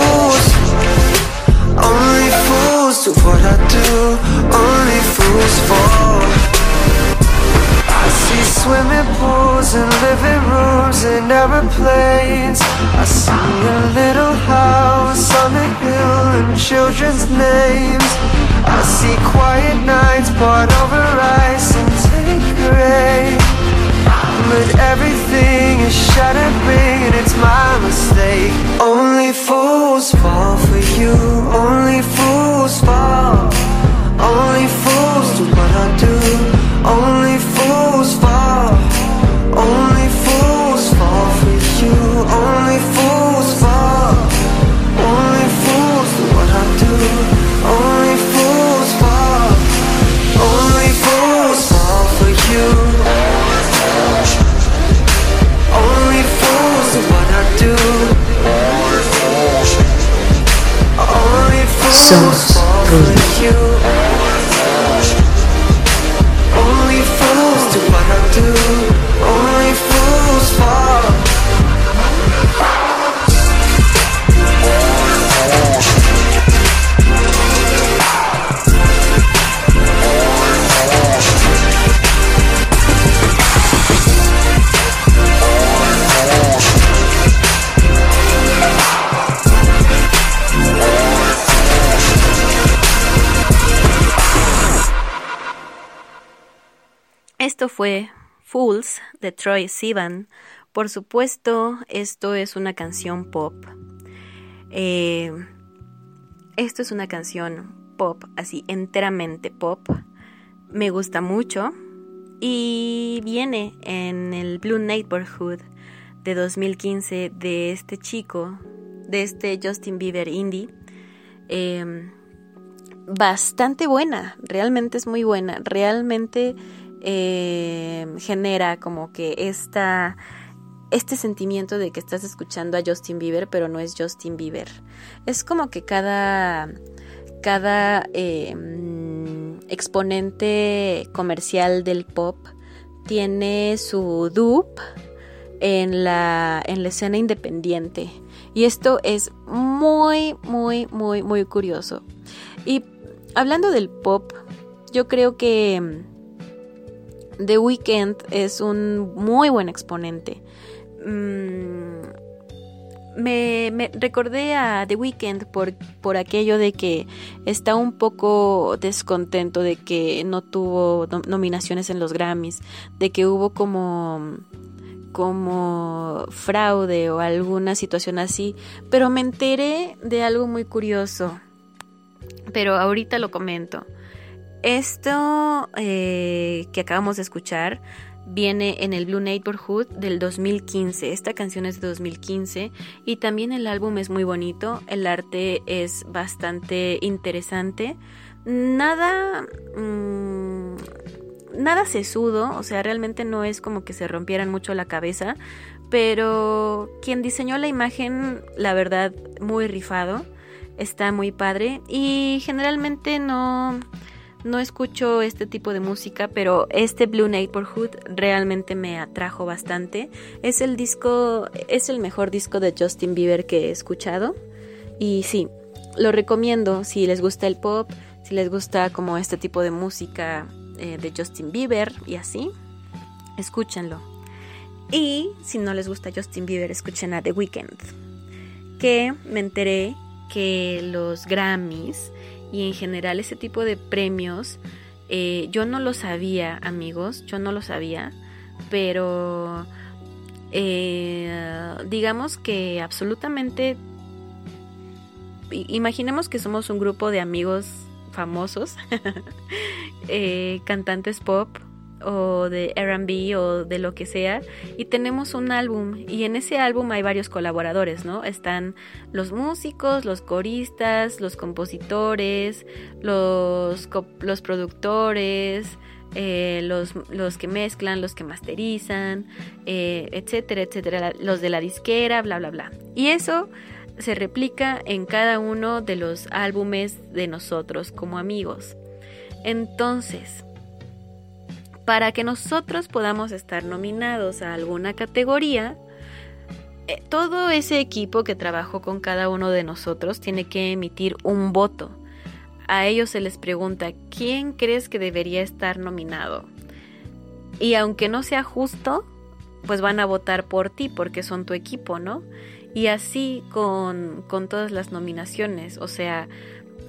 What I do. Only fools fall. I see swimming pools and living rooms and aeroplanes. I see a little house on the hill and children's names. I see quiet nights poured over ice and Tanqueray. But everything is shattering and de Troy Sivan. Por supuesto, esto es una canción pop. Eh, esto es una canción pop, así enteramente pop. Me gusta mucho. Y viene en el Blue Neighborhood de 2015 de este chico, de este Justin Bieber indie. Eh, bastante buena, realmente es muy buena, realmente eh, genera como que esta, este sentimiento de que estás escuchando a Justin Bieber, pero no es Justin Bieber. Es como que cada, cada eh, mm, exponente comercial del pop tiene su dupe en la, en la escena independiente. Y esto es muy, muy, muy, muy curioso. Y hablando del pop, yo creo que mm, The Weeknd es un muy buen exponente. Mm, me, recordé a The Weeknd por, por aquello de que está un poco descontento de que no tuvo nom- nominaciones en los Grammys, de que hubo como como fraude o alguna situación así, pero me enteré de algo muy curioso, pero ahorita lo comento. Esto eh, que acabamos de escuchar viene en el Blue Neighborhood del 2015. Esta canción es de 2015 y también el álbum es muy bonito, el arte es bastante interesante. Nada... mm, nada sesudo, o sea, realmente no es como que se rompieran mucho la cabeza, pero quien diseñó la imagen, la verdad, muy rifado, está muy padre y generalmente no no escucho este tipo de música, pero este Blue Neighborhood realmente me atrajo bastante. Es el disco, es el mejor disco de Justin Bieber que he escuchado y sí, lo recomiendo si les gusta el pop, si les gusta como este tipo de música eh, de Justin Bieber y así, escúchenlo. Y si no les gusta Justin Bieber, escuchen a The Weeknd. Que me enteré que los Grammys y en general ese tipo de premios, eh, yo no lo sabía, amigos, yo no lo sabía, pero eh, digamos que absolutamente imaginemos que somos un grupo de amigos famosos, eh, cantantes pop o de RB o de lo que sea, y tenemos un álbum, y en ese álbum hay varios colaboradores, ¿no? Están los músicos, los coristas, los compositores, los, los productores, eh, los, los que mezclan, los que masterizan, eh, etcétera, etcétera, los de la disquera, bla, bla, bla. Y eso se replica en cada uno de los álbumes de nosotros como amigos. Entonces, para que nosotros podamos estar nominados a alguna categoría, eh, todo ese equipo que trabajó con cada uno de nosotros tiene que emitir un voto. A ellos se les pregunta, ¿quién crees que debería estar nominado? Y aunque no sea justo, pues van a votar por ti porque son tu equipo, ¿no? Y así con, con todas las nominaciones, o sea,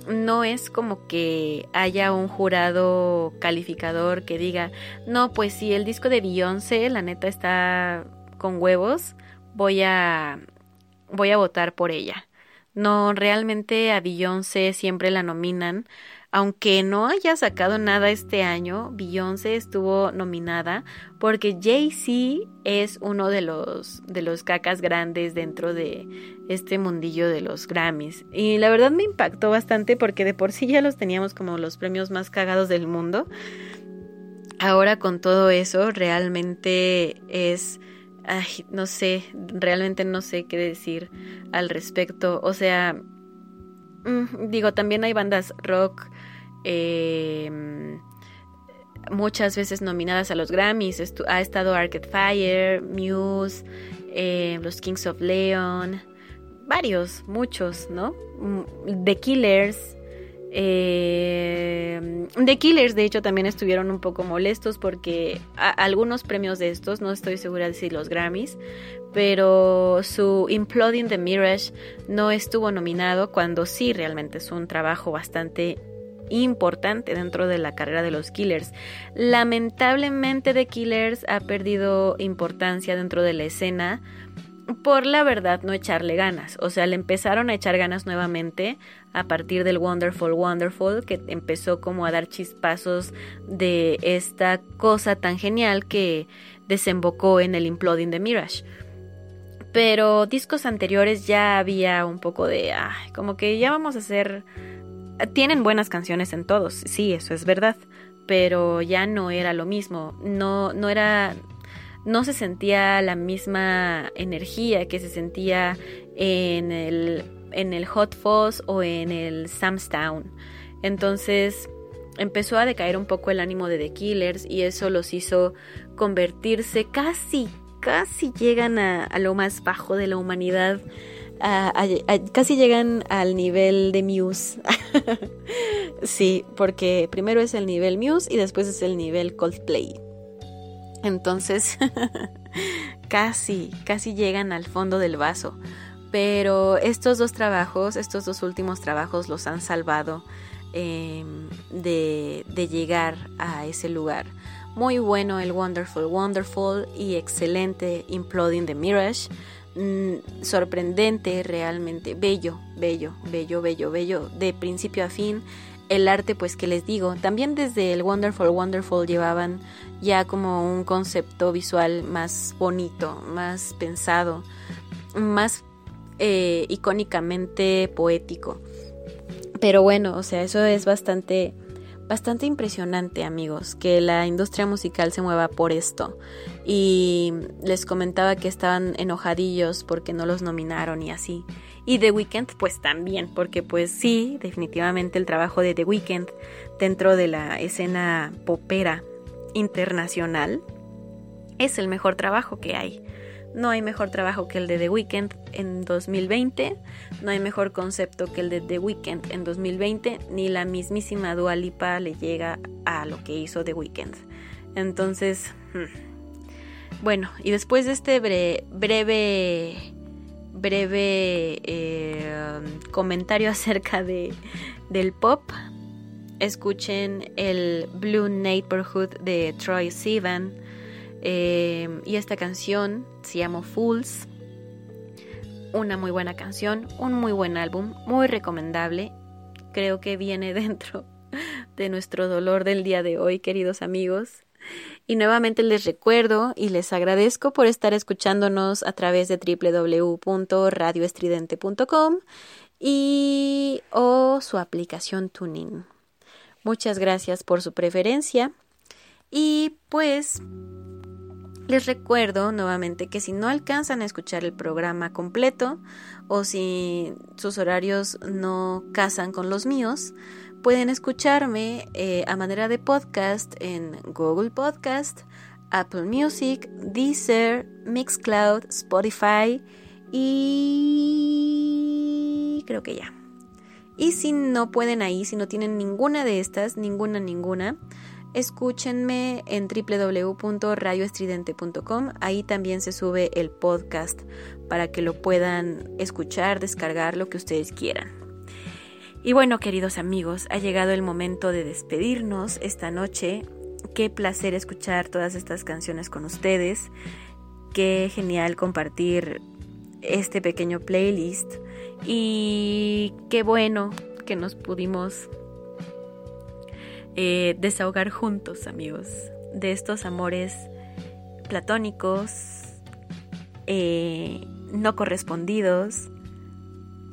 no es como que haya un jurado calificador que diga, no, pues si el disco de Beyoncé, la neta está con huevos, voy a voy a votar por ella. No, realmente a Beyoncé siempre la nominan, aunque no haya sacado nada este año, Beyoncé estuvo nominada porque Jay-Z es uno de los de los cacas grandes dentro de este mundillo de los Grammys. Y la verdad me impactó bastante porque de por sí ya los teníamos como los premios más cagados del mundo. Ahora con todo eso realmente es ay, no sé, realmente no sé qué decir al respecto. O sea, mm, digo, también hay bandas rock eh, muchas veces nominadas a los Grammys. Ha estado Arcade Fire, Muse, eh, los Kings of Leon, varios, muchos, ¿no? Mm, The Killers. eh, The Killers, de hecho, también estuvieron un poco molestos porque algunos premios de estos, no estoy segura de si los Grammys, pero su Imploding the Mirage no estuvo nominado cuando sí realmente es un trabajo bastante importante dentro de la carrera de los Killers. Lamentablemente The Killers ha perdido importancia dentro de la escena por la verdad no echarle ganas. O sea, le empezaron a echar ganas nuevamente a partir del Wonderful Wonderful, que empezó como a dar chispazos de esta cosa tan genial que desembocó en el Imploding de Mirage. Pero discos anteriores ya había un poco de, como que ya vamos a hacer... Tienen buenas canciones en todos, sí, eso es verdad, pero ya no era lo mismo, no, no era, no se sentía la misma energía que se sentía en el, en el Hot Fuzz o en el Samstown. Entonces empezó a decaer un poco el ánimo de The Killers y eso los hizo convertirse casi, casi llegan a lo más bajo de la humanidad. Casi llegan al nivel de Muse. sí, porque primero es el nivel Muse y después es el nivel Coldplay. Entonces, casi, casi llegan al fondo del vaso. Pero estos dos trabajos, estos dos últimos trabajos los han salvado eh, de, de llegar a ese lugar. Muy bueno el Wonderful Wonderful y excelente Imploding the Mirage. Mm, sorprendente, realmente bello, bello, bello, bello, bello, de principio a fin. El arte, pues que les digo, también desde el Wonderful Wonderful llevaban ya como un concepto visual más bonito, más pensado, más eh, icónicamente poético. Pero bueno, o sea, eso es bastante, bastante impresionante, amigos, que la industria musical se mueva por esto. Y les comentaba que estaban enojadillos porque no los nominaron y así. Y The Weeknd, pues también, porque pues sí, definitivamente el trabajo de The Weeknd dentro de la escena popera internacional es el mejor trabajo que hay. No hay mejor trabajo que el de The Weeknd en 2020, no hay mejor concepto que el de The Weeknd en 2020, ni la mismísima Dua Lipa le llega a lo que hizo The Weeknd. Entonces, hmm. bueno, y después de este bre breve, breve eh, comentario acerca de, del pop, escuchen el Blue Neighborhood de Troy Sivan. Eh, y esta canción se llama Fools. Una muy buena canción, un muy buen álbum, muy recomendable. Creo que viene dentro de nuestro dolor del día de hoy, queridos amigos. Y nuevamente les recuerdo y les agradezco por estar escuchándonos a través de www.radioestridente.com y o su aplicación Tuning. Muchas gracias por su preferencia y pues les recuerdo nuevamente que si no alcanzan a escuchar el programa completo o si sus horarios no casan con los míos, pueden escucharme eh, a manera de podcast en Google Podcast, Apple Music, Deezer, Mixcloud, Spotify y creo que ya. Y si no pueden ahí, si no tienen ninguna de estas, ninguna, ninguna, escúchenme en www.radioestridente.com. Ahí también se sube el podcast para que lo puedan escuchar, descargar, lo que ustedes quieran. Y bueno, queridos amigos, ha llegado el momento de despedirnos esta noche. Qué placer escuchar todas estas canciones con ustedes. Qué genial compartir este pequeño playlist. Y qué bueno que nos pudimos eh, desahogar juntos, amigos, de estos amores platónicos, eh, no correspondidos,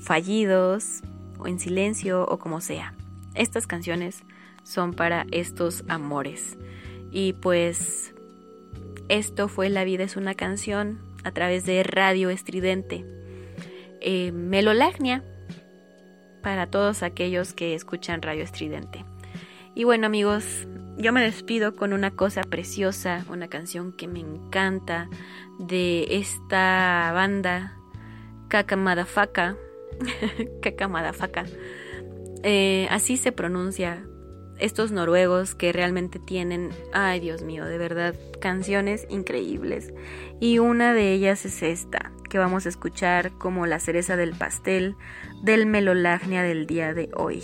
fallidos, o en silencio, o como sea. Estas canciones son para estos amores. Y pues esto fue La vida es una canción a través de Radio Estridente. Eh, Melolagnia para todos aquellos que escuchan Radio Estridente. Y bueno amigos, yo me despido con una cosa preciosa, una canción que me encanta de esta banda Kakamadafaka. Kakamadafaka. Eh, así se pronuncia. Estos noruegos que realmente tienen, ay Dios mío, de verdad, canciones increíbles. Y una de ellas es esta, que vamos a escuchar como la cereza del pastel del Melolagnia del día de hoy.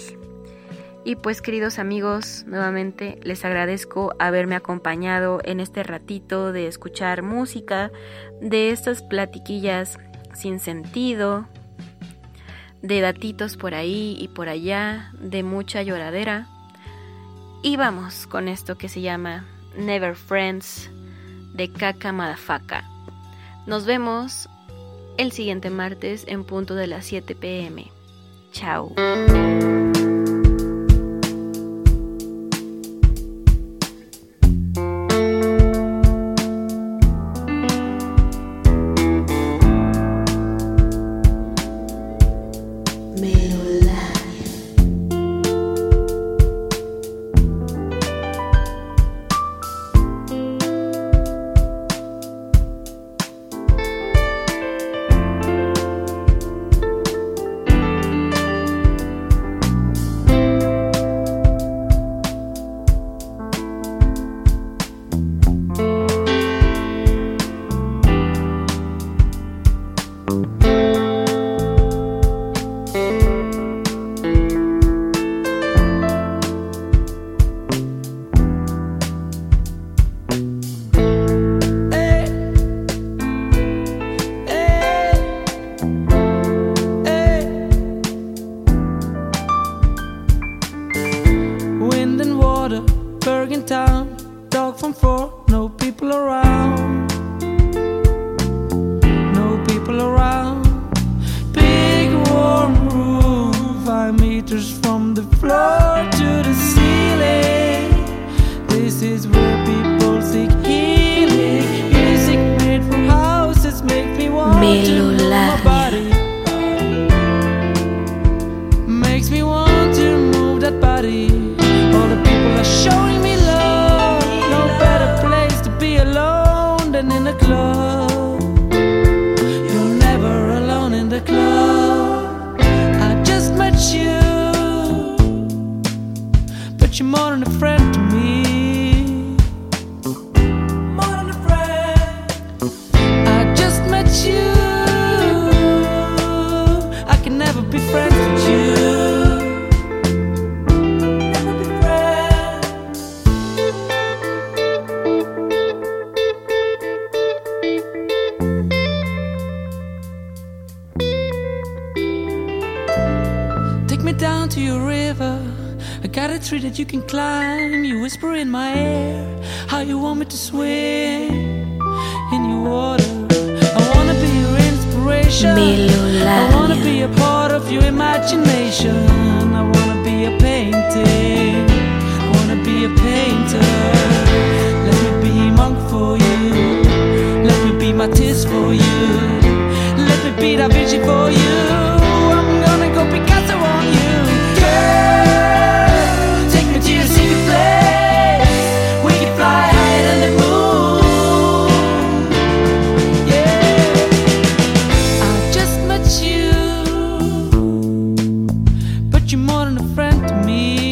Y pues queridos amigos, nuevamente les agradezco haberme acompañado en este ratito de escuchar música, de estas platiquillas sin sentido, de datitos por ahí y por allá, de mucha lloradera. Y vamos con esto que se llama Never Friends de Caca Madafaca. Nos vemos el siguiente martes en punto de las 7 pm. Chao. you can climb. more than a friend to me.